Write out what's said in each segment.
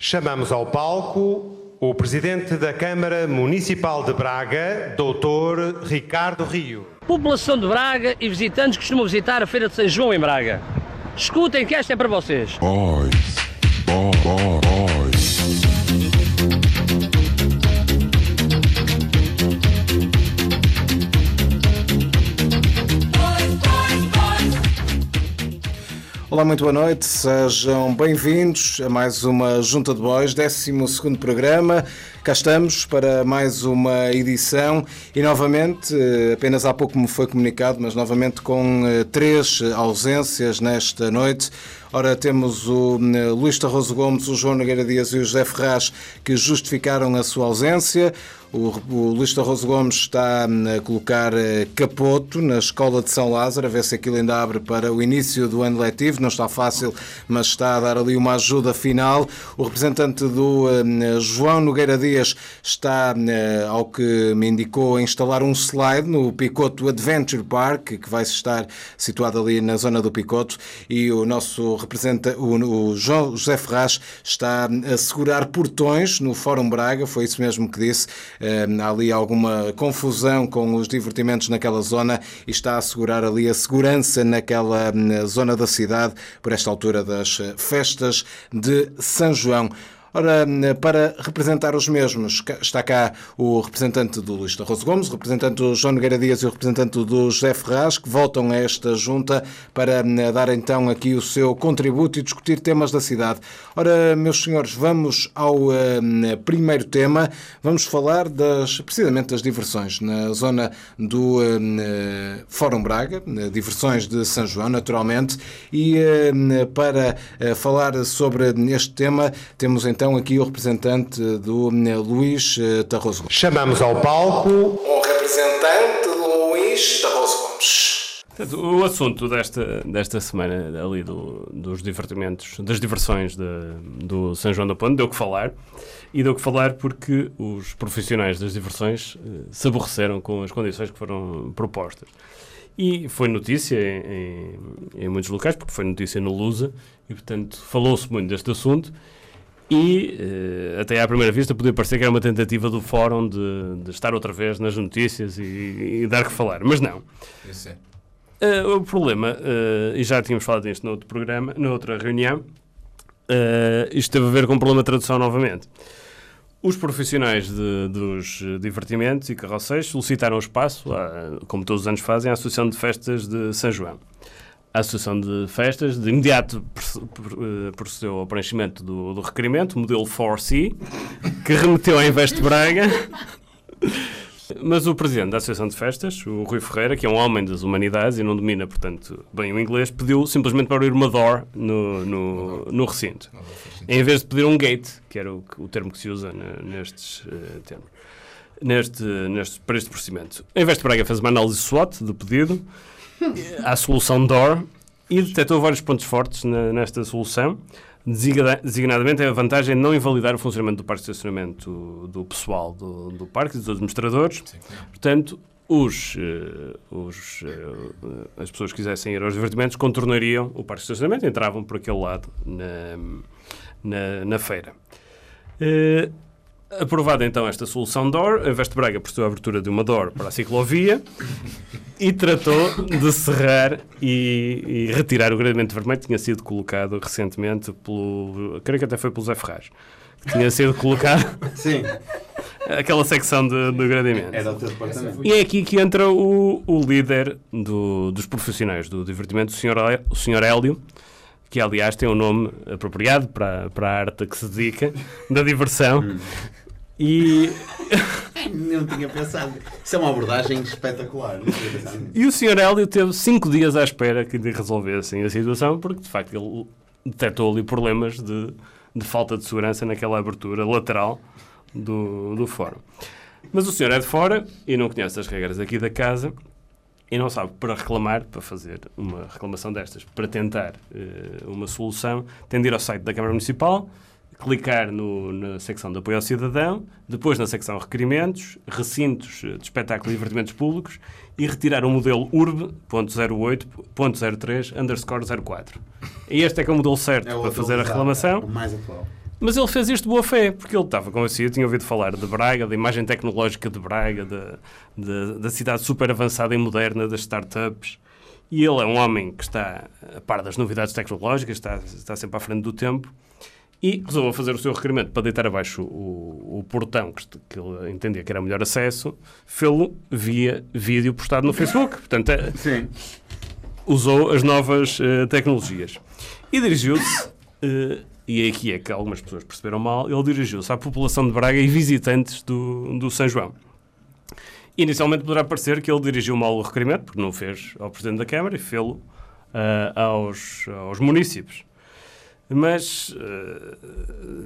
Chamamos ao palco o Presidente da Câmara Municipal de Braga, Dr. Ricardo Rio. População de Braga e visitantes que costumam visitar a Feira de São João em Braga. Escutem que esta é para vocês. Boys. Boy, boy, boys. Olá, muito boa noite, sejam bem-vindos a mais uma Junta de Bois, 12 programa. Cá estamos para mais uma edição e novamente, eh, apenas há pouco me foi comunicado, mas novamente com eh, três ausências nesta noite. Ora, temos o eh, Luís Tarroso Gomes, o João Nogueira Dias e o José Ferraz que justificaram a sua ausência. O, o Luís Tarroso Gomes está hum, a colocar eh, capoto na Escola de São Lázaro, a ver se aquilo ainda abre para o início do ano letivo. Não está fácil, mas está a dar ali uma ajuda final. O representante do hum, João Nogueira Dias está, hum, ao que me indicou, a instalar um slide no Picoto Adventure Park, que vai estar situado ali na zona do Picoto. E o nosso representante, o João José Ferraz, está a segurar portões no Fórum Braga, foi isso mesmo que disse. Há ali alguma confusão com os divertimentos naquela zona e está a assegurar ali a segurança naquela hum, zona da cidade por esta altura das eh, festas de São João. Ora, para representar os mesmos, está cá o representante do Luís Tarroso Gomes, o representante do João Nogueira Dias e o representante do José Ferraz, que voltam a esta junta para dar então aqui o seu contributo e discutir temas da cidade. Ora, meus senhores, vamos ao uh, primeiro tema. Vamos falar das, precisamente das diversões na zona do uh, Fórum Braga, diversões de São João, naturalmente. E para falar sobre este tema, temos então então aqui o representante do Luís Tarroso Gomes. Chamamos ao palco o representante do Luís Tarroso Gomes. O assunto desta, desta semana ali do, dos divertimentos, das diversões de, do São João da Ponte deu que falar. E deu que falar porque os profissionais das diversões uh, se aborreceram com as condições que foram propostas. E foi notícia em, em, em muitos locais, porque foi notícia no Lusa, e portanto falou-se muito deste assunto e uh, até à primeira vista podia parecer que era uma tentativa do fórum de, de estar outra vez nas notícias e, e, dar que falar, mas não. Isso é. Uh, o problema, uh, e já tínhamos falado disto no outro programa, na outra reunião, isto teve a ver com o problema de tradução novamente. Os profissionais de, dos divertimentos e carroceiros solicitaram espaço, a, como todos os anos fazem, à Associação de Festas de São João. A Associação de Festas de imediato procedeu ao preenchimento do, do requerimento, modelo 4C, que remeteu à Investe Braga. Mas o presidente da Associação de Festas, o Rui Ferreira, que é um homem das humanidades e não domina, portanto, bem o inglês, pediu simplesmente para abrir uma door no, no, no recinto. Em vez de pedir um gate, que era o, o termo que se usa nestes uh, termos. Neste, neste, para este procedimento. A Investe Braga fez uma análise SWOT do pedido à solução DOR e detectou vários pontos fortes na, nesta solução, designadamente a vantagem de não invalidar o funcionamento do parque de estacionamento do pessoal do, do parque e dos administradores. Sim, Portanto, os, uh, os, uh, as pessoas que quisessem ir aos divertimentos contornariam o parque de estacionamento e entravam por aquele lado na, na, na feira. Uh, Aprovada então esta solução DOR, a Veste Braga procedeu a abertura de uma DOR para a ciclovia e tratou de cerrar e, e, retirar o gradeamento vermelho que tinha sido colocado recentemente pelo. creio que até foi pelo Zé Ferraz. Que tinha sido colocado. Sim. Aquela secção de, de gradeamento. É do teu departamento. E é aqui que entra o, o líder do, dos profissionais do divertimento, o Sr. O senhor Hélio que aliás tem um nome apropriado para, para a arte que se dedica, da diversão. E. Não tinha pensado. Isso é uma abordagem espetacular. E o Sr. Hélio teve cinco dias à espera que lhe resolvessem a situação, porque de facto ele detectou ali problemas de, de falta de segurança naquela abertura lateral do, do fórum. Mas o senhor é de fora e não conhece as regras aqui da casa e não sabe para reclamar, para fazer uma reclamação destas, para tentar uh, uma solução, tem de ir ao site da Câmara Municipal, clicar no, na secção de apoio ao cidadão, depois na secção requerimentos, recintos de espetáculo e divertimentos públicos e retirar o modelo URB.08.03 underscore 04. E este é que é o modelo certo É para fazer a reclamação. O mais atual. Mas ele fez isto de boa fé, porque ele estava convencido, tinha ouvido falar de Braga, da imagem tecnológica de Braga, da, da, da cidade super avançada e moderna das startups. E ele é um homem que está a par das novidades tecnológicas, está, está sempre à frente do tempo, e resolveu fazer o seu requerimento para deitar abaixo o, o portão que, que ele entendia que era melhor acesso, fê-lo via vídeo postado no Facebook. Portanto, é- Sim. usou as novas eh, tecnologias. E dirigiu-se, eh, e aqui é que algumas pessoas perceberam mal, ele dirigiu-se à população de Braga e visitantes do, do São João. Inicialmente poderá parecer que ele dirigiu mal o requerimento, porque não o fez ao Presidente da Câmara e fê-lo ah, aos, aos municípios. Mas, eh,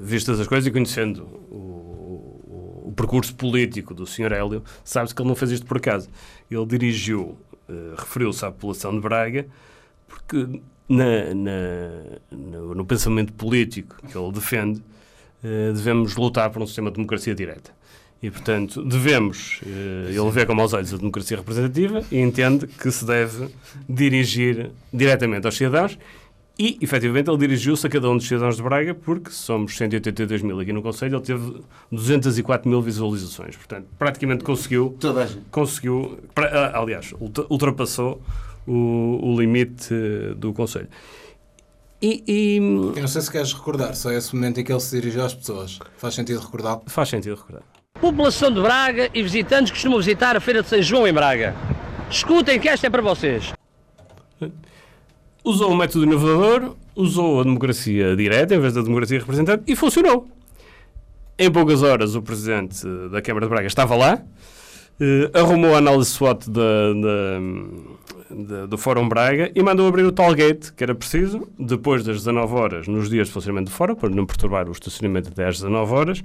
vistas as coisas e conhecendo o, o- percurso político do Sr. Hélio, sabe-se que ele não fez isto por acaso. Ele dirigiu, eh, referiu-se à população de Braga, porque na- na- no, no pensamento político que ele defende, eh, devemos lutar por um sistema de democracia direta. E, portanto, devemos, ele vê com maus olhos a democracia representativa e entende que se deve dirigir diretamente aos cidadãos e, efetivamente, ele dirigiu-se a cada um dos cidadãos de Braga, porque somos 182 mil aqui no Conselho, ele teve 204 mil visualizações. Portanto, praticamente conseguiu Toda a gente. conseguiu, ah, aliás, ultra- ultrapassou o, o limite eh, do Conselho. E, e, Eu não sei se queres recordar, só esse momento em que ele se dirigiu às pessoas. Faz sentido recordá-lo? faz sentido recordar. População de Braga e visitantes que costumam visitar a Feira de São João em Braga. Escutem que esta é para vocês. Usou o método inovador, usou a democracia direta em vez da democracia representante e funcionou. Em poucas horas, o presidente da Câmara de Braga estava lá, eh, arrumou a análise SWOT da, da- do Fórum Braga e mandou abrir o tal gate que era preciso, depois das 19 horas, nos dias de funcionamento do Fórum, para não perturbar o estacionamento até às 19 horas,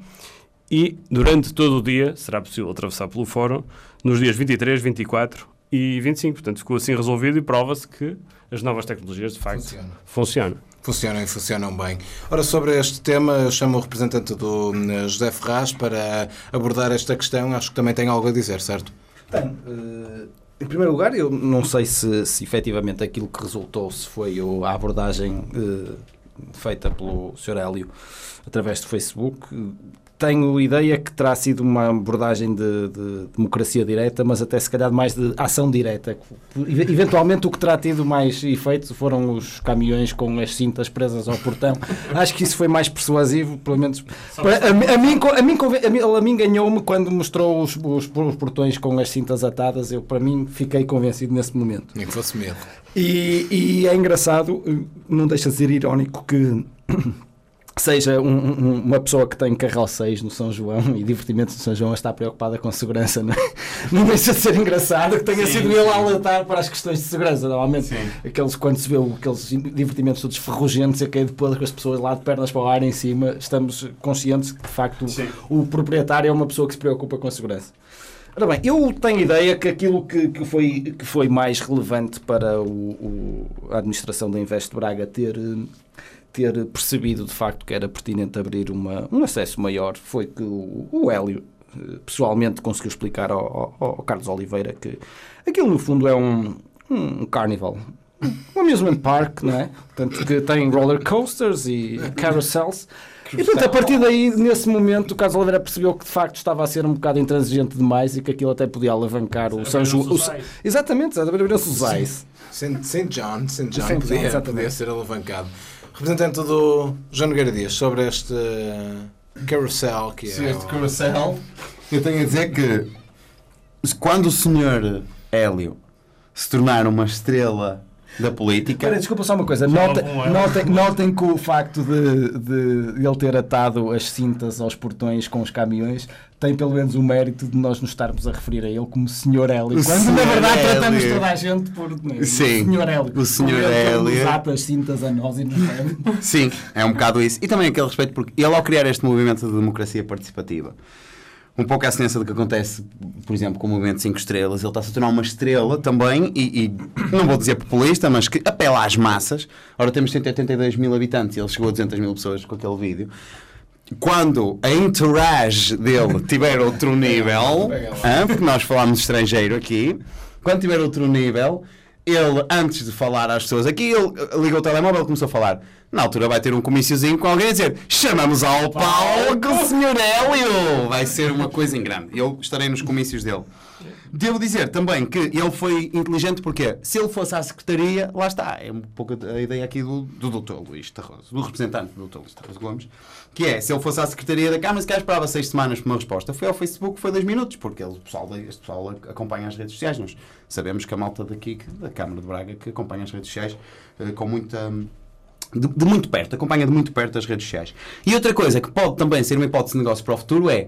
e durante todo o dia será possível atravessar pelo Fórum nos dias 23, 24 e 25. Portanto, ficou assim resolvido e prova-se que as novas tecnologias, de facto, Funciona. funcionam. Funcionam e funcionam bem. Ora, sobre este tema, eu chamo o representante do eh, José Ferraz para abordar esta questão. Acho que também tem algo a dizer, certo? Tenho. eh, em primeiro lugar, eu não sei se, se efetivamente aquilo que resultou, se foi o- a abordagem eh, feita pelo Sr. Hélio através do Facebook. Tenho ideia que terá sido uma abordagem de, de democracia direta, mas até se calhar mais de ação direta. Ev- Eventualmente o que terá tido mais efeito foram os caminhões com as cintas presas ao portão. Acho que isso foi mais persuasivo, pelo menos. Para- a, mim- a mim, a mim, a mim, ele a mim ganhou-me quando mostrou os, os, os portões com as cintas atadas. Eu, para mim, fiquei convencido nesse momento. Nem que fosse medo. E, e é engraçado, não deixa de ser irónico que seja um- um- uma pessoa que tem carroceiros no São João e divertimentos no São João a estar preocupada com segurança. Não, é? não deixa de ser engraçado que tenha sido ele a alertar para as questões de segurança. Normalmente, aqueles, quando se vê aqueles divertimentos todos ferrugentos e a cair de podre com as pessoas lá de pernas para o ar em cima, estamos conscientes que de facto o, o proprietário é uma pessoa que se preocupa com a segurança. Ora bem, eu tenho ideia que aquilo que, que, foi, que foi mais relevante para o, o- a administração da Invest Braga ter, eh, ter percebido de facto que era pertinente abrir uma, um acesso maior foi que o, o Hélio eh, pessoalmente conseguiu explicar ao, ao- ao Carlos Oliveira que aquilo no fundo é um, um carnival. Um amusement park, não é? Portanto, que tem roller coasters e carousels. E portanto, a partir daí, nesse momento, o Carlos Oliveira percebeu que de facto estava a ser um bocado intransigente demais e que aquilo até podia alavancar o São João. o- Exatamente, abriram-se os. St. John, St. John St. John, podia, exatamente. podia ser alavancado. Representante do João Nogueira Dias, sobre este carousel que é. este o- carousel, eu tenho a dizer que quando o senhor Hélio se tornar uma estrela da política, Espera, desculpa só uma coisa. Notem, notem, notem que o facto de, de ele ter atado as cintas aos portões com os caminhões tem pelo menos o mérito de nós nos estarmos a referir a ele como Sr. Hélio. Quando na verdade Hélio. tratamos toda a gente por né, Sim, o Sr. Hélio. o Sr. Ele Hélio. Nos ata as cintas a nós e não é? Sim, é um bocado isso. E também aquele respeito, porque ele, ao criar este movimento de democracia participativa, um pouco à semelhança do que acontece, por exemplo, com o movimento 5 estrelas, ele está-se a tornar uma estrela também, e, e não vou dizer populista, mas que apela às massas. Ora, temos 182 mil habitantes e ele chegou a 200 mil pessoas com aquele vídeo. Quando a entourage dele tiver outro nível, porque nós falámos estrangeiro aqui, quando tiver outro nível, ele, antes de falar às pessoas, aqui ele ligou o telemóvel e começou a falar. Na altura vai ter um comíciozinho com alguém a dizer chamamos ao palco o Sr. Hélio! Vai ser uma coisa em grande. Eu estarei nos comícios dele. Devo dizer também que ele foi inteligente porque se ele fosse à Secretaria, lá está, é um pouco a ideia aqui do, do Dr. Luís Tarroso, do representante do Dr. Luís Tarroso Gomes, que é, se ele fosse à Secretaria da Câmara, se calhar esperava seis semanas por uma resposta. Foi ao Facebook, foi dois minutos, porque ele, o pessoal, este pessoal acompanha as redes sociais. Nós sabemos que a malta daqui, que- da Câmara de Braga, que acompanha as redes sociais eh, com muita... De, de muito perto, acompanha de muito perto as redes sociais. E outra coisa que pode também ser uma hipótese de negócio para o futuro é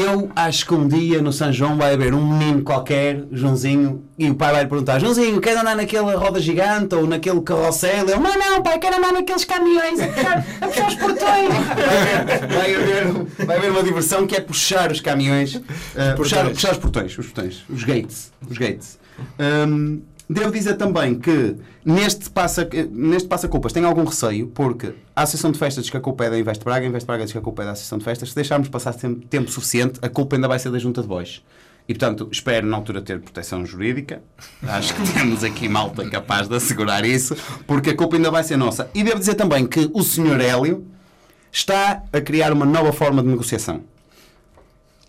eu acho que um dia no São João vai haver um menino qualquer, Joãozinho, e o pai vai lhe perguntar: Joãozinho, queres andar naquela roda gigante ou naquele carrossel? Ele, não, não, pai, quero andar naqueles caminhões a puxar, a puxar os portões. Vai haver, vai haver uma diversão que é puxar os caminhões, uh, puxar, puxar os portões, os portões, os gates. Os gates. Um, Devo dizer também que neste passa, neste passa culpas tem algum receio, porque a Associação de Festas diz que a culpa é da Investe Braga, a Investe Braga diz que a culpa é da Associação de Festas. Se deixarmos passar tempo suficiente, a culpa ainda vai ser da Junta de Bois. E portanto, espero na altura ter proteção jurídica. Acho que temos aqui malta capaz de assegurar isso, porque a culpa ainda vai ser nossa. E devo dizer também que o Sr. Hélio está a criar uma nova forma de negociação.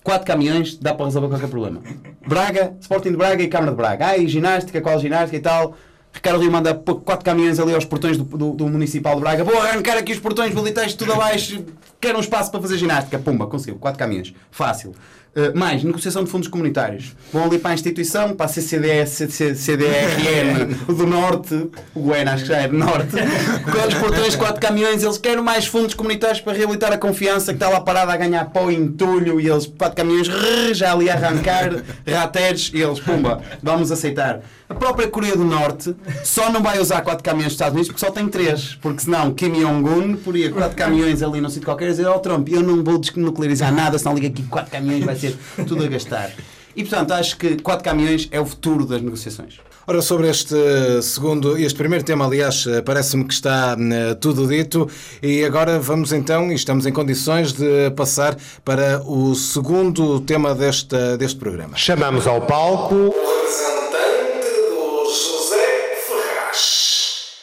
Quatro caminhões dá para resolver qualquer problema. Braga, Sporting de Braga e Câmara de Braga. E ginástica, qual ginástica e tal. Ricardo Rio manda quatro caminhões ali aos portões do, do, do Municipal de Braga. Vou arrancar aqui os portões, bilhetes, tudo abaixo. Quero um espaço para fazer ginástica. Pumba, conseguiu. Quatro caminhões. Fácil. Uh, mais, negociação de fundos comunitários. Vão ali para a instituição, para a CCDS, CC, CDRN do Norte, o Goiânia acho que já é do Norte, com os portões, quatro caminhões, eles querem mais fundos comunitários para reabilitar a confiança que está lá parada a ganhar pó e entulho, e eles, quatro caminhões, rrr, já ali a arrancar, rateres, e eles, pumba, vamos aceitar. A própria Coreia do Norte só não vai usar quatro caminhões dos Estados Unidos porque só tem três, porque senão Kim Jong-un poria quatro caminhões ali num sítio qualquer e dizer, ó Trump, eu não vou desnuclearizar nada, senão liga aqui quatro caminhões, vai ser tudo a gastar. E portanto, acho que quatro caminhões é o futuro das negociações. Ora, sobre este segundo, este primeiro tema, aliás, parece-me que está eh, tudo dito e agora vamos então, e estamos em condições de passar para o segundo tema deste, deste programa. Chamamos ao palco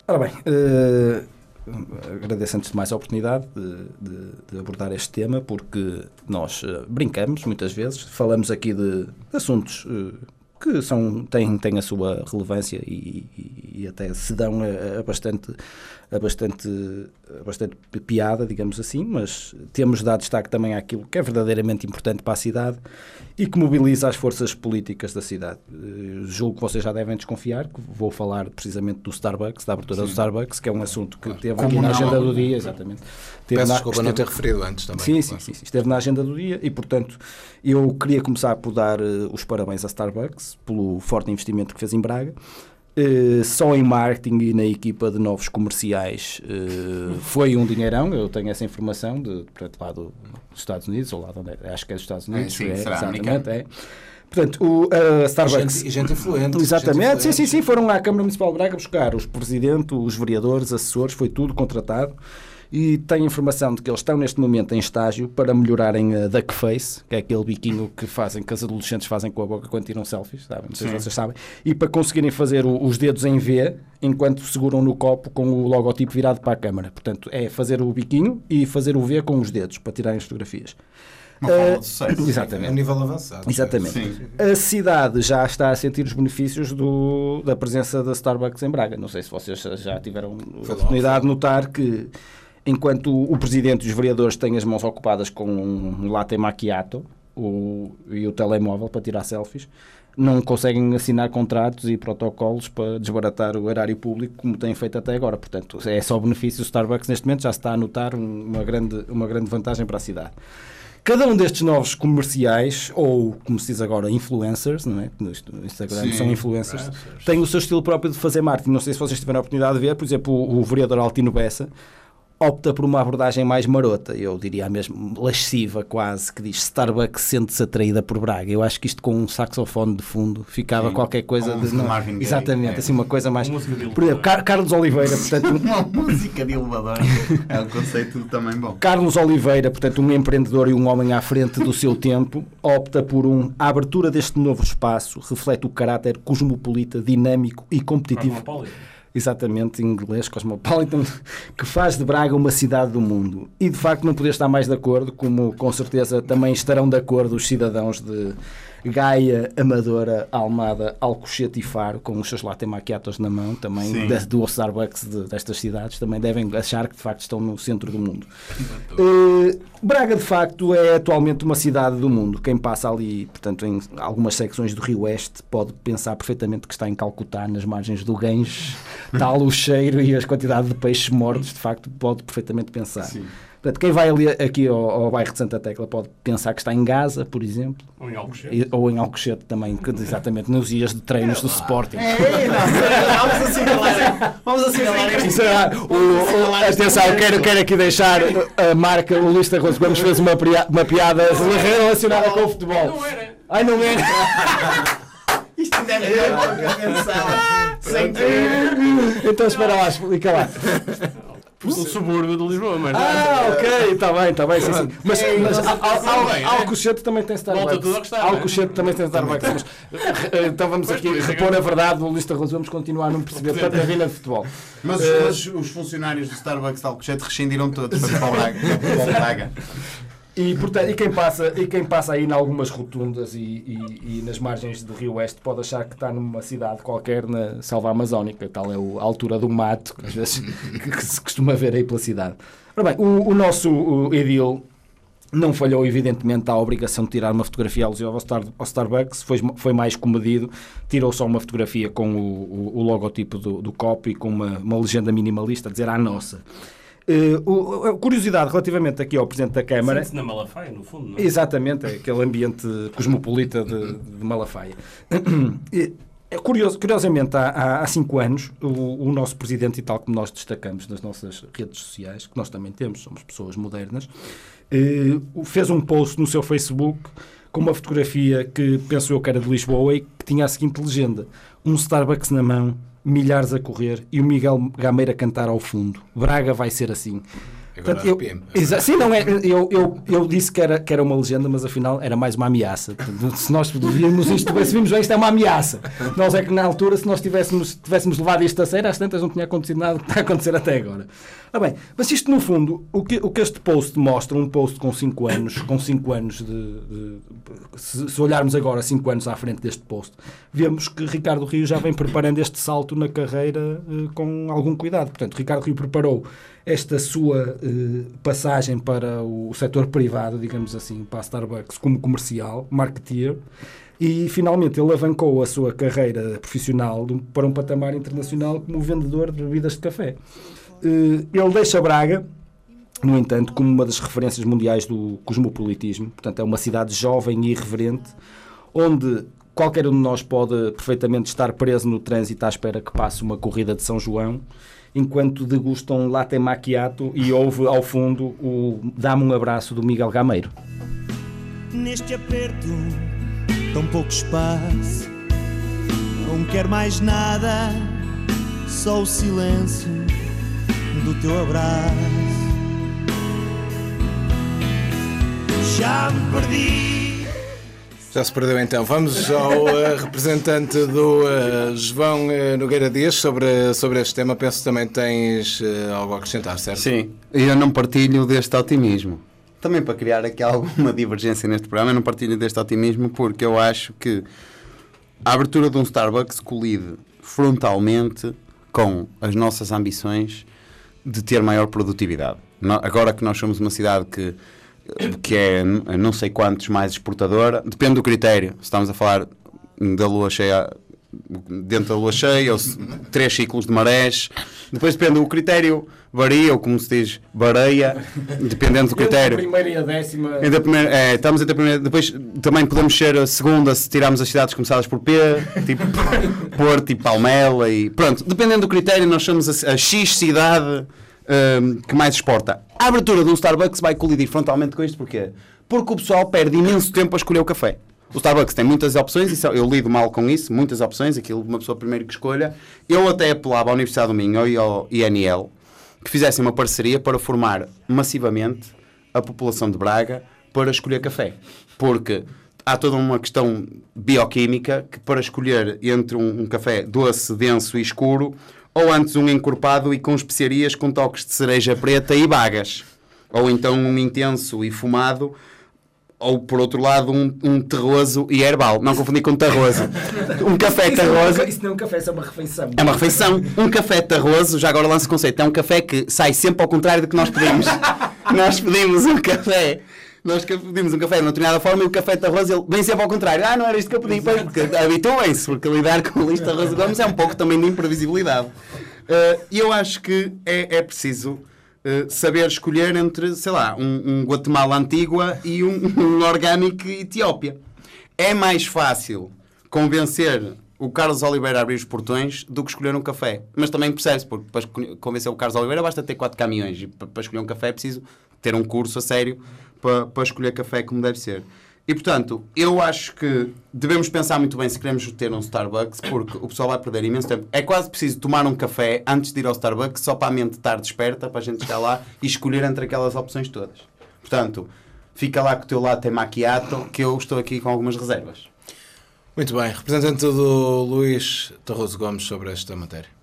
Ora bem, eh, agradeço antes de mais a oportunidade de, de- de abordar este tema, porque nós eh, brincamos muitas vezes, falamos aqui de assuntos eh, que são, têm, têm a sua relevância e, e- e até se dão a, a bastante, a, bastante, a bastante piada, digamos assim, mas temos de dar destaque também àquilo que é verdadeiramente importante para a cidade e que mobiliza as forças políticas da cidade. Eh, julgo que vocês já devem desconfiar, que vou falar precisamente do Starbucks, da abertura do Starbucks, que é um assunto que teve aqui Como na não? agenda do dia, exatamente. Teve Peço na- desculpa não ter esteve- referido antes também. Sim, sim, sim, sim. Esteve na agenda do dia e, portanto, eu queria começar por dar eh, os parabéns à Starbucks pelo forte investimento que fez em Braga. Eh, só em marketing e na equipa de novos comerciais eh, foi um dinheirão, eu tenho essa informação de, portanto, lá do- dos Estados Unidos, ou lá de onde é, acho que é dos Estados Unidos, sim, será exatamente, americano. é. Portanto, o, a E Starbucks... gente, gente influente. Exatamente, gente sim, sim, influente. sim. Foram à Câmara Municipal de Braga buscar os presidentes, os vereadores, assessores, foi tudo contratado. E tenho informação de que eles estão neste momento em estágio para melhorarem a duck face, que é aquele biquinho que fazem, que as adolescentes fazem com a boca quando tiram selfies, sabem? Não sei se vocês sabem. E para conseguirem fazer o- os dedos em V enquanto seguram no copo com o logotipo virado para a câmara. Portanto, é fazer o biquinho e fazer o V com os dedos para tirarem as fotografias. Uma forma Eh, de sucesso. É um Exatamente. nível avançado. Exatamente. Sim. A cidade já está a sentir os benefícios do- da presença da Starbucks em Braga. Não sei se vocês já tiveram a oportunidade de notar que, enquanto o presidente e os vereadores têm as mãos ocupadas com um latte macchiato o, e o telemóvel para tirar selfies, não conseguem assinar contratos e protocolos para desbaratar o erário público como têm feito até agora. Portanto, é só benefício. O Starbucks, neste momento, já se está a notar um- uma grande, uma grande vantagem para a cidade. Cada um destes novos comerciais, ou como se diz agora, influencers, não é? No Instagram Sim, são influencers, têm o seu estilo próprio de fazer marketing. Não sei se vocês tiveram a oportunidade de ver, por exemplo, o, o vereador Altino Bessa opta por uma abordagem mais marota, eu diria mesmo lasciva quase, que diz Starbucks sente-se atraída por Braga. Eu acho que isto com um saxofone de fundo ficava Sim, qualquer coisa de. Marvin Gaye, exatamente, é. assim uma coisa mais. Por exemplo, Car- Carlos Oliveira, portanto, um- música de elevador é um conceito também bom. Carlos Oliveira, portanto, um empreendedor e um homem à frente do seu tempo, opta por um. A abertura deste novo espaço reflete o caráter cosmopolita, dinâmico e competitivo. Exatamente em inglês, Cosmopolitan, que faz de Braga uma cidade do mundo. E de facto não podia estar mais de acordo, como com certeza também estarão de acordo os cidadãos de Gaia, Amadora, Almada, Alcochete e Faro, com os seus latte macchiatos na mão, também Sim. da- do Starbucks de- destas cidades, também devem achar que de facto estão no centro do mundo. Eh, Braga, de facto, é atualmente uma cidade do mundo. Quem passa ali, portanto, em algumas secções do Rio Oeste, pode pensar perfeitamente que está em Calcutá, nas margens do Ganges, tal o cheiro e as quantidades de peixes mortos, de facto, pode perfeitamente pensar. Portanto, quem vai ali aqui ao, ao bairro de Santa Tecla pode pensar que está em Gaza, por exemplo, Ou em Alcochete. ou em Alcochete também, que, exatamente nos dias de treinos do Sporting. Vamos assinalar. Vamos assinalar é, o- o- atenção, quero, quero aqui deixar a marca, o Luís Arroz Gomes fez uma, pria- uma piada relacionada com o futebol. Não era. Ai, não era. Isto ainda é. Sem Então espera lá, explica lá. O subúrbio de Lisboa, mas. Ah, ok, está bem, está bem, sim, sim. Mas, mas é? Al- Alcochete também tem Starbucks. É? Alcochete também tem Starbucks. Mas, eh, então vamos aqui é repor a verdade do Luís Arroz, vamos continuar a não perceber tanta rina de futebol. Mas, mas os funcionários do Starbucks de Alcochete rescindiram todos para o Braga. E, portanto, e, quem passa, e quem passa aí em algumas rotundas e, e- e nas margens do Rio Oeste pode achar que está numa cidade qualquer na selva amazónica, tal é o- a altura do mato que, às vezes, que se costuma ver aí pela cidade. Ora bem, o, o nosso o edil não falhou, evidentemente, à obrigação de tirar uma fotografia alusiva ao, Star, ao Starbucks, foi, foi mais comedido, tirou só uma fotografia com o, o- o logotipo do, do copo e com uma, uma legenda minimalista a dizer à nossa. Eh, o- a curiosidade relativamente aqui ao Presidente da Câmara. Sente-se na Malafaia, no fundo, não é? Exatamente, é aquele ambiente cosmopolita de, de Malafaia. E, é curioso, curiosamente, há, há, há cinco anos, o, o nosso presidente, e tal como nós destacamos nas nossas redes sociais, que nós também temos, somos pessoas modernas, eh, fez um post no seu Facebook com uma fotografia que penso eu que era de Lisboa e que tinha a seguinte legenda: um Starbucks na mão, milhares a correr e o Miguel Gameira cantar ao fundo. Braga vai ser assim. Agora Portanto, eu, sim, não é, eu, eu, eu disse que era, que era uma legenda, mas afinal era mais uma ameaça. Portanto, Se nós víamos isto, se vimos bem, isto é uma ameaça. Nós é que na altura, se nós tivéssemos, tivéssemos levado isto a sério, às tantas não tinha acontecido nada que está a acontecer até agora. Ah, bem, mas isto no fundo, o que, o que este post mostra, um post com 5 anos, com 5 anos de. de- se, se olharmos agora 5 anos à frente deste post, vemos que Ricardo Rio já vem preparando este salto na carreira eh, com algum cuidado. Portanto, Ricardo Rio preparou esta sua eh, passagem para o setor privado, digamos assim, para a Starbucks como comercial, marketeer, e finalmente ele alavancou a sua carreira profissional para um patamar internacional como vendedor de bebidas de café. Eh, ele deixa Braga, no entanto, como uma das referências mundiais do cosmopolitismo, portanto, é uma cidade jovem e irreverente, onde qualquer um de nós pode perfeitamente estar preso no trânsito à espera que passe uma corrida de São João, enquanto degustam latte macchiato e ouve ao fundo o Dá-me um abraço do Miguel Gameiro. neste aperto, tão pouco espaço. Não quero mais nada, só o silêncio do teu abraço. Já me perdi. Já se perdeu então. Vamos ao eh, representante do eh, João eh, Nogueira Dias sobre, sobre este tema. Penso que também tens algo a acrescentar, certo? Sim, eu não partilho deste otimismo. Também para criar aqui alguma divergência neste programa, eu não partilho deste otimismo porque eu acho que a abertura de um Starbucks colide frontalmente com as nossas ambições de ter maior produtividade. Agora que nós somos uma cidade que, que é não sei quantos mais exportadora, depende do critério. Se estamos a falar da lua cheia, dentro da lua cheia, ou se- três ciclos de marés, depois depende do critério, varia, ou como se diz, vareia, dependendo do critério. primeira e a décima. Entre a primeira- é, estamos entre a primeira, depois também podemos ser a segunda se tirarmos as cidades começadas por P, tipo Porto e Palmela e pronto, dependendo do critério, nós somos a, a X cidade hum, que mais exporta. A abertura de um Starbucks vai colidir frontalmente com isto, porquê? Porque o pessoal perde imenso tempo a escolher o café. O Starbucks tem muitas opções, eu lido mal com isso, muitas opções, aquilo de uma pessoa primeiro que escolha. Eu até apelava à Universidade do Minho e ao INL que fizessem uma parceria para formar massivamente a população de Braga para escolher café. Porque há toda uma questão bioquímica que para escolher entre um, um café doce, denso e escuro ou antes um encorpado e com especiarias com toques de cereja preta e bagas. Ou então um intenso e fumado, ou por outro lado um, um terroso e herbal. Não confundir com terroso. Um café Isso não, é terroso. ca- isso não é um café, isso é uma refeição. É uma refeição. Um café terroso, já agora lanço o conceito, é um café que sai sempre ao contrário do que nós pedimos. nós pedimos um café. Nós pedimos um café de uma determinada forma e o café terroso ele vem sempre ao contrário. Ah, não era isto que eu pedi. Habituem-se, porque lidar com lixo terroso Gomes é um pouco também de imprevisibilidade. Eh, E eu acho que é, é preciso eh, saber escolher entre, sei lá, um, um Guatemala Antigua e um, um orgânico Etiópia. É mais fácil convencer o Carlos Oliveira a abrir os portões do que escolher um café. Mas também percebe-se, porque para convencer o Carlos Oliveira basta ter quatro caminhões e pa- para escolher um café é preciso ter um curso a sério para, para escolher café como deve ser. E portanto, eu acho que devemos pensar muito bem se queremos ter um Starbucks, porque o pessoal vai perder imenso tempo. É quase preciso tomar um café antes de ir ao Starbucks, só para a mente estar desperta, para a gente chegar lá e escolher entre aquelas opções todas. Portanto, fica lá com o teu latte macchiato, que eu estou aqui com algumas reservas. Muito bem, representante do Luís Tarroso Gomes sobre esta matéria.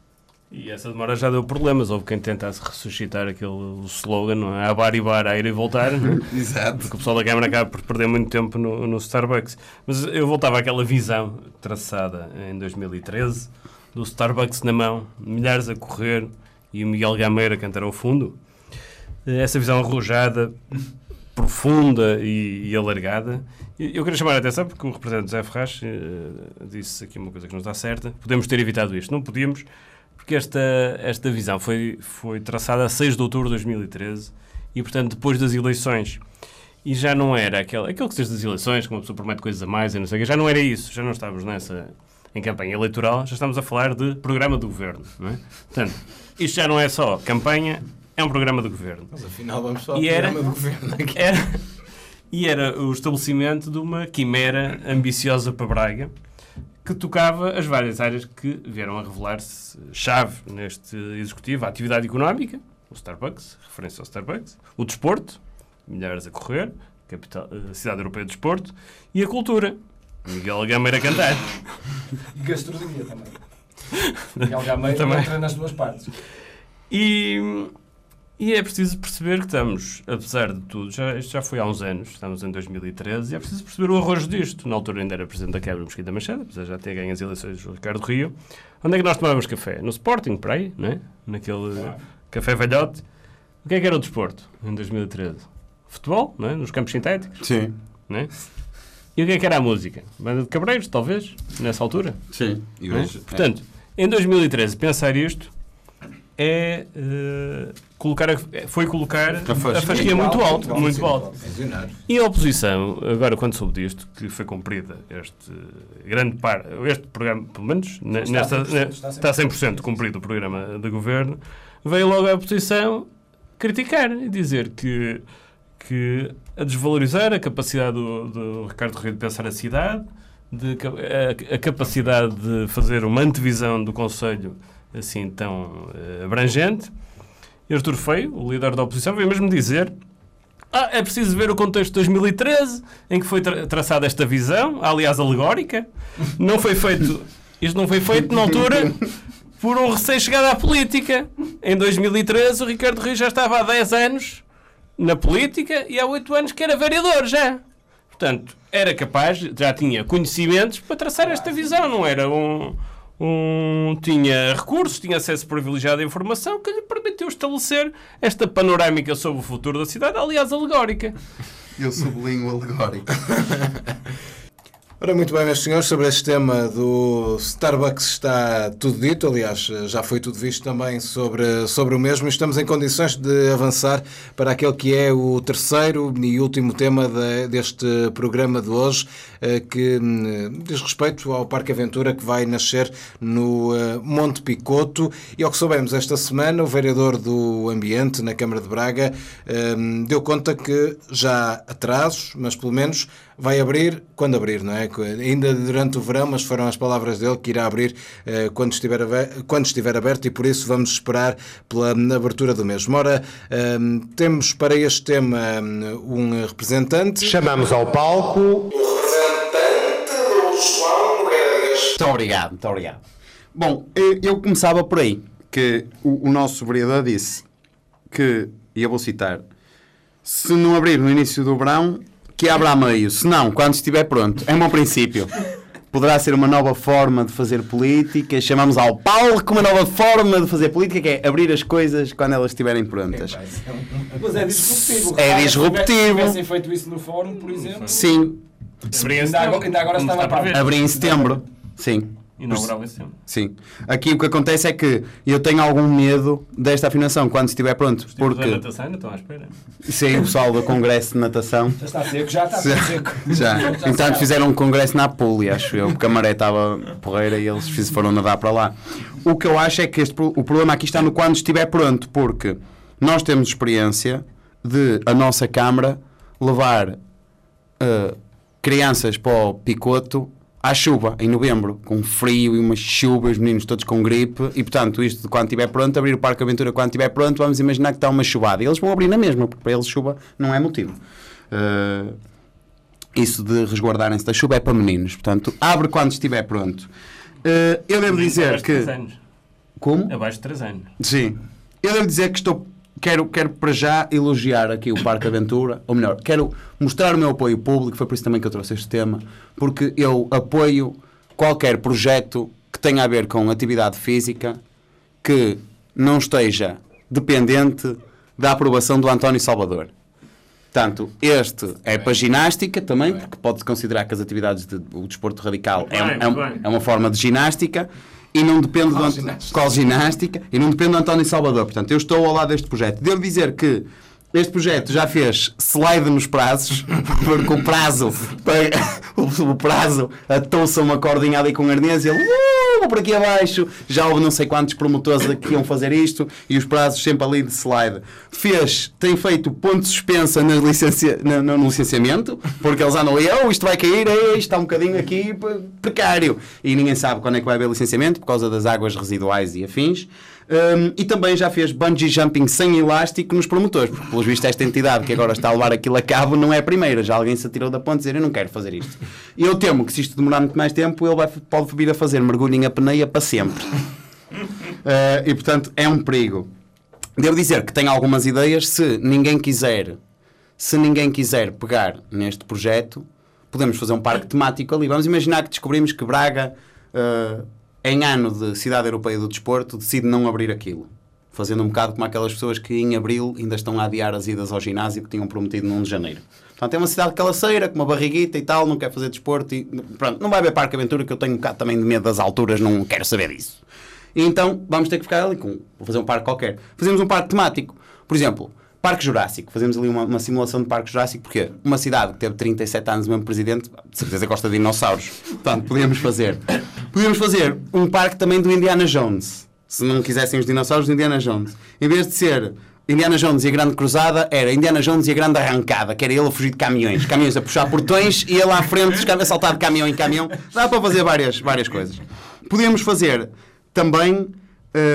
E essa demora já deu problemas. Houve quem tentasse ressuscitar aquele slogan, não é? A bar e bar, a ir e voltar. Exato. Porque o pessoal da Câmara acaba por perder muito tempo no, no Starbucks. Mas eu voltava àquela visão traçada em 2013 do Starbucks na mão, milhares a correr e o Miguel Gameira cantar ao fundo. Essa visão arrojada, profunda e, e alargada. Eu queria chamar a atenção porque o representante José Ferraz eh, disse aqui uma coisa que não está certa. Podemos ter evitado isto. Não podíamos, porque esta, esta visão foi, foi traçada a 6 de outubro de 2013 e, portanto, depois das eleições. E já não era aquele, aquele que seja das eleições, que uma pessoa promete coisas a mais e não sei o quê, já não era isso, já não estávamos nessa em campanha eleitoral, já estamos a falar de programa do governo. Não é? Portanto, isto já não é só campanha, é um programa do governo. Mas afinal vamos só ao E era- programa do governo aqui. Era, e era o estabelecimento de uma quimera ambiciosa para Braga que tocava as várias áreas que vieram a revelar-se chave neste executivo. A atividade económica, o Starbucks, referência ao Starbucks, o desporto, milhares a correr, capital, a cidade europeia de desporto, e a cultura. Miguel Gameira cantar. E gastronomia também. Miguel Gameiro Também. entra nas duas partes. E, e é preciso perceber que estamos, apesar de tudo, já, isto já foi há uns anos, estamos em 2013, e é preciso perceber o arrojo disto. Na altura ainda era Presidente da Câmara, Mosquita Machado, apesar de já ter ganho as eleições o Ricardo Rio. Onde é que nós tomávamos café? No Sporting, por aí, não é? Naquele café velhote. O que é que era o desporto em 2013? Futebol, não é? Nos campos sintéticos, Sim, não é? E o que é que era a música? Banda de Cabreiros, talvez, nessa altura. sim. E Não é? hoje, Portanto, em 2013, pensar isto é eh, colocar a- foi colocar a fasquia. fasquia muito alto, muito alto. E a oposição, agora quando soube disto, que foi cumprida este grande par, este programa, pelo menos Está nesta, 100%, ne- está 100%. está 100% cumprido o programa de governo, veio logo a oposição criticar e dizer que, que a desvalorizar a capacidade do, do Ricardo Rio de pensar a cidade, de, a, a capacidade de fazer uma antevisão do Conselho assim tão eh, abrangente. E Artur Feio, o líder da oposição, veio mesmo dizer ah, é preciso ver o contexto de 2013 em que foi tra- traçada esta visão, aliás alegórica. Não foi feito, isto não foi feito na altura por um recém-chegado à política. Em 2013 o Ricardo Rio já estava há 10 anos na política e há 8 anos que era vereador já. Portanto, era capaz, já tinha conhecimentos para traçar esta visão, não era um, um- tinha recursos, tinha acesso privilegiado à informação que lhe permitiu estabelecer esta panorâmica sobre o futuro da cidade, aliás, alegórica. eu sublinho alegórico. Ora, muito bem, meus senhores, sobre este tema do Starbucks está tudo dito. Aliás, já foi tudo visto também sobre, sobre o mesmo. Estamos em condições de avançar para aquele que é o terceiro e último tema de- deste programa de hoje, que hum, diz respeito ao Parque Aventura que vai nascer no eh, Monte Picoto. E ao que soubemos esta semana, o vereador do Ambiente na Câmara de Braga hum, deu conta que já atrasos, mas pelo menos vai abrir quando abrir, não é? Ainda durante o verão, mas foram as palavras dele que irá abrir eh, quando, estiver abe- quando estiver aberto e por isso vamos esperar pela hum, abertura do mesmo. Ora, temos para este tema um representante. Chamamos ao palco Muito obrigado, muito obrigado. Bom, eh, eu começava por aí. que o, o nosso vereador disse que, e eu vou citar, se não abrir no início do verão, que abra a meio. Se não, quando estiver pronto. É um bom princípio. Poderá ser uma nova forma de fazer política. Chamamos ao palco uma nova forma de fazer política, que é abrir as coisas quando elas estiverem prontas. Mas é disruptivo. É disruptivo. Se tivessem feito isso no fórum, por exemplo. Sim, Ainda agora, ainda agora estava previsto. abrir em setembro. Sim. Inaugurava esse ano. Sim. Aqui o que acontece é que eu tenho algum medo desta afinação quando estiver pronto. Porque... Porque natação ainda estão à espera. sim, o pessoal do Congresso de Natação Já está seco, já está Já. seco. Já. Entanto, fizeram um congresso na Apulia, acho eu, porque a maré estava porreira e eles foram nadar para lá. O que eu acho é que este, o problema aqui está no quando estiver pronto, porque nós temos experiência de a nossa Câmara levar uh, crianças para o Picoto à chuva, em novembro, com frio e uma chuva, os meninos todos com gripe, e portanto, isto de quando estiver pronto, abrir o Parque Aventura quando estiver pronto, vamos imaginar que está uma chuvada. E eles vão abrir na mesma, porque para eles chuva não é motivo. Uh, isso de resguardarem-se da chuva é para meninos, portanto, abre quando estiver pronto. Uh, eu devo dizer Abaixo de três que. anos. Como? Abaixo de 3 anos. Sim. Eu devo dizer que estou. Quero, quero para já elogiar aqui o Parque Aventura, ou melhor, quero mostrar o meu apoio público, foi por isso também que eu trouxe este tema, porque eu apoio qualquer projeto que tenha a ver com atividade física que não esteja dependente da aprovação do António Salvador. Portanto, este é para ginástica também, porque pode-se considerar que as atividades de, o desporto radical é, é é uma forma de ginástica e não depende do Ant- qual ginástica e não depende do António Salvador. Portanto, eu estou ao lado deste projeto. Devo dizer que este projeto já fez slide nos prazos, porque o prazo, o, prazo atou-se uma cordinha ali com arnês e ele "Uh, por aqui abaixo. Já houve não sei quantos promotores que iam fazer isto e os prazos sempre ali de slide. Fez, tem feito ponto suspensa na licencia, no, licenciamento, porque eles andam ali, oh, isto vai cair, isto está um bocadinho aqui precário. E ninguém sabe quando é que vai haver licenciamento por causa das águas residuais e afins. Hum, e também já fez bungee jumping sem elástico nos promotores, porque, pelos vistos, esta entidade que agora está a levar aquilo a cabo não é a primeira. Já alguém se atirou da ponte e dizer: Eu não quero fazer isto. E eu temo que, se isto demorar muito mais tempo, ele vai, pode vir a fazer mergulho em apneia para sempre. Uh, e, portanto, é um perigo. Devo dizer que tenho algumas ideias. Se ninguém quiser, se ninguém quiser pegar neste projeto, podemos fazer um parque temático ali. Vamos imaginar que descobrimos que Braga, uh, em ano de Cidade Europeia do Desporto, decide não abrir aquilo. Fazendo um bocado como aquelas pessoas que em abril ainda estão a adiar as idas ao ginásio que tinham prometido no 1 de janeiro. Portanto, é uma cidade calaceira, com uma barriguita e tal, não quer fazer desporto e pronto, não vai haver parque aventura que eu tenho um bocado também de medo das alturas, não quero saber disso. E então vamos ter que ficar ali com. Vou fazer um parque qualquer. Fazemos um parque temático. Por exemplo, Parque Jurássico. Fazemos ali uma, uma simulação de Parque Jurássico, porque uma cidade que teve 37 anos o mesmo presidente, de certeza gosta de dinossauros. Portanto, podíamos fazer. Podíamos fazer um parque também do Indiana Jones. Se não quisessem os dinossauros, Indiana Jones. Em vez de ser Indiana Jones e a Grande Cruzada, era Indiana Jones e a Grande Arrancada, que era ele a fugir de caminhões. Caminhões a puxar portões e ele à frente, a saltar de caminhão em caminhão. Dá para fazer várias, várias coisas. Podíamos fazer também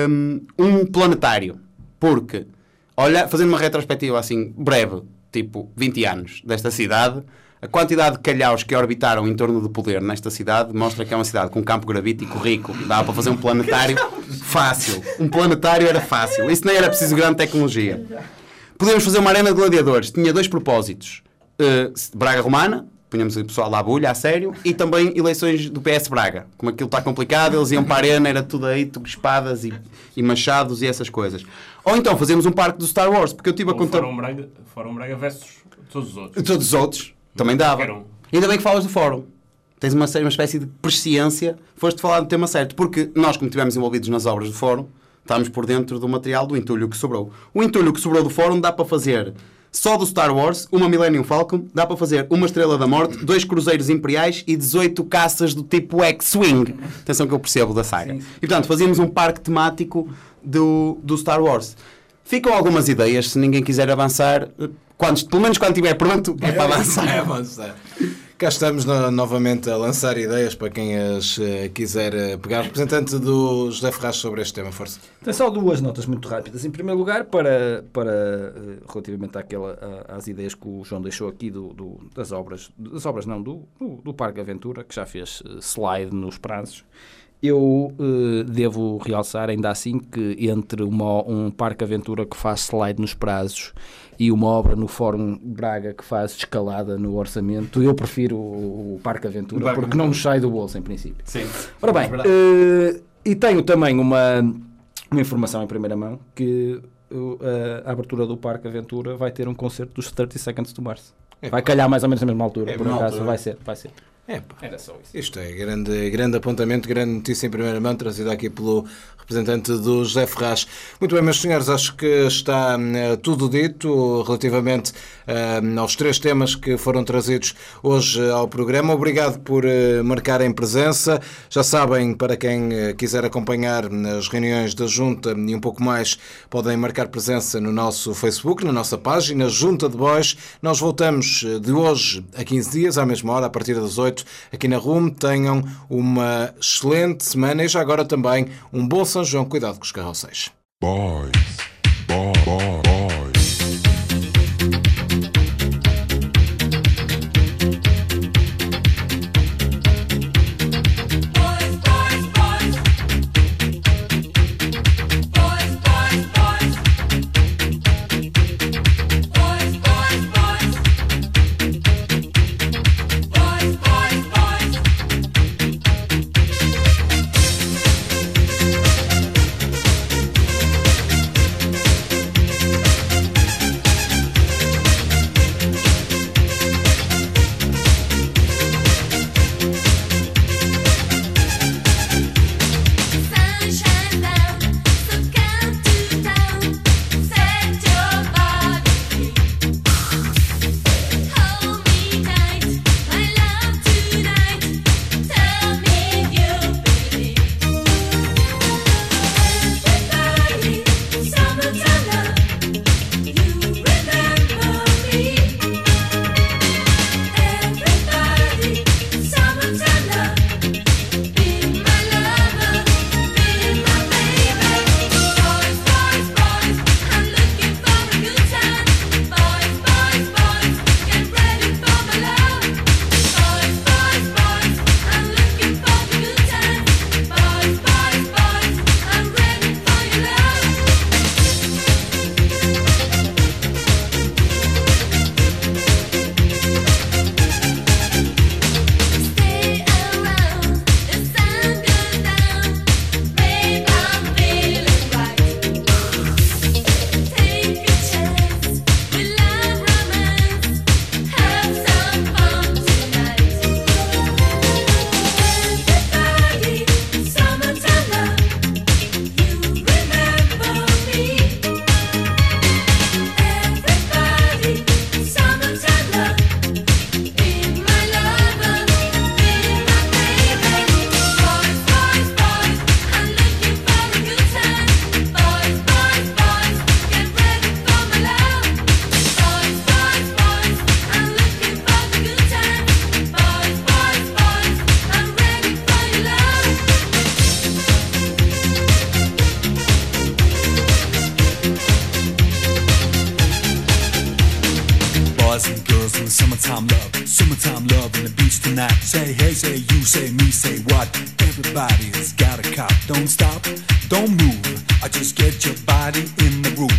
hum, um planetário, porque olha, fazendo uma retrospectiva assim breve, tipo 20 anos desta cidade, a quantidade de calhaus que orbitaram em torno do poder nesta cidade mostra que é uma cidade com campo gravítico rico. Dá para fazer um planetário fácil. Um planetário era fácil. Isso nem era preciso grande tecnologia. Podemos fazer uma arena de gladiadores. Tinha dois propósitos. Uh, Braga Romana, punhamos o pessoal à bulha, a sério, e também eleições do PS Braga. Como aquilo está complicado, eles iam para a arena, era tudo aí, tudo espadas e, e machados e essas coisas. Ou então fazemos um parque do Star Wars, porque eu tive a contar... Fórum Braga, Fórum Braga versus todos os outros. Todos os outros, também dava. Um. Ainda bem que falas do fórum. Tens uma, uma espécie de presciência, foste falar do tema certo, porque nós, como estivemos envolvidos nas obras do fórum, estamos por dentro do material do entulho que sobrou. O entulho que sobrou do fórum dá para fazer só do Star Wars, uma Millennium Falcon, dá para fazer uma Estrela da Morte, dois cruzeiros imperiais e 18 caças do tipo X-Wing. Atenção que eu percebo da saga. E portanto, fazíamos um parque temático do, do Star Wars. Ficam algumas ideias, se ninguém quiser avançar, quando, pelo menos quando estiver pronto, é para avançar. É avançar. Cá estamos no- novamente a lançar ideias para quem as eh, quiser eh, pegar. Representante do José Ferraz sobre este tema, força. Tem só duas notas muito rápidas. Em primeiro lugar, para, para eh, relativamente àquela, às ideias que o João deixou aqui do, do- das obras, das obras não, do, do, do Parque Aventura, que já fez slide nos prazos. Eu devo realçar, ainda assim, que entre uma- um parque aventura que faz slide nos prazos e uma obra no Fórum Braga que faz escalada no orçamento, eu prefiro o, parque aventura, Parque porque não nos sai do bolso, em princípio. Sim. Ora bem, eh, e tenho também uma, uma informação em primeira mão que uh, a abertura do Parque Aventura vai ter um concerto dos 30 Seconds to Mars. Vai calhar mais ou menos na mesma altura, É, por acaso, altura. vai ser, vai ser. É. Era só isso. Isto é grande, grande apontamento, grande notícia em primeira mão, trazida aqui pelo representante do José Ferraz. Muito bem, meus senhores, acho que está eh, tudo dito relativamente eh, aos três temas que foram trazidos hoje ao programa. Obrigado por eh, marcarem presença. Já sabem, para quem eh, quiser acompanhar as reuniões da Junta e um pouco mais, podem marcar presença no nosso Facebook, na nossa página Junta de Bois. Nós voltamos eh, de hoje a 15 dias, à mesma hora, a partir das 8, aqui na RUM. Tenham uma excelente semana e já agora também um bom São João. Cuidado com os carroceis. Boys. Boy, boy, boys.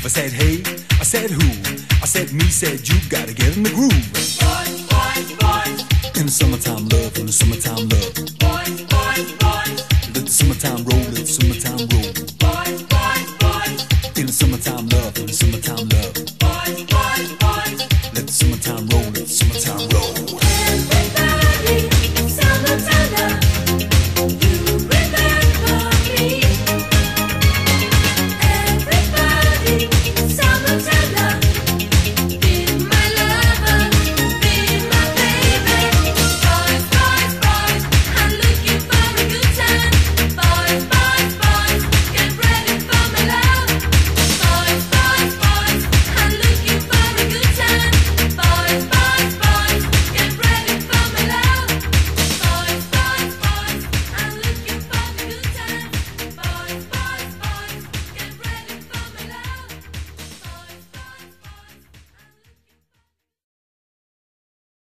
I said hey, I said who? I said me, said you. Gotta get in the groove. Boys, boys, boys, In the summertime love, in the summertime love. boys, boys, boys, Let the summertime roll, let the summertime roll.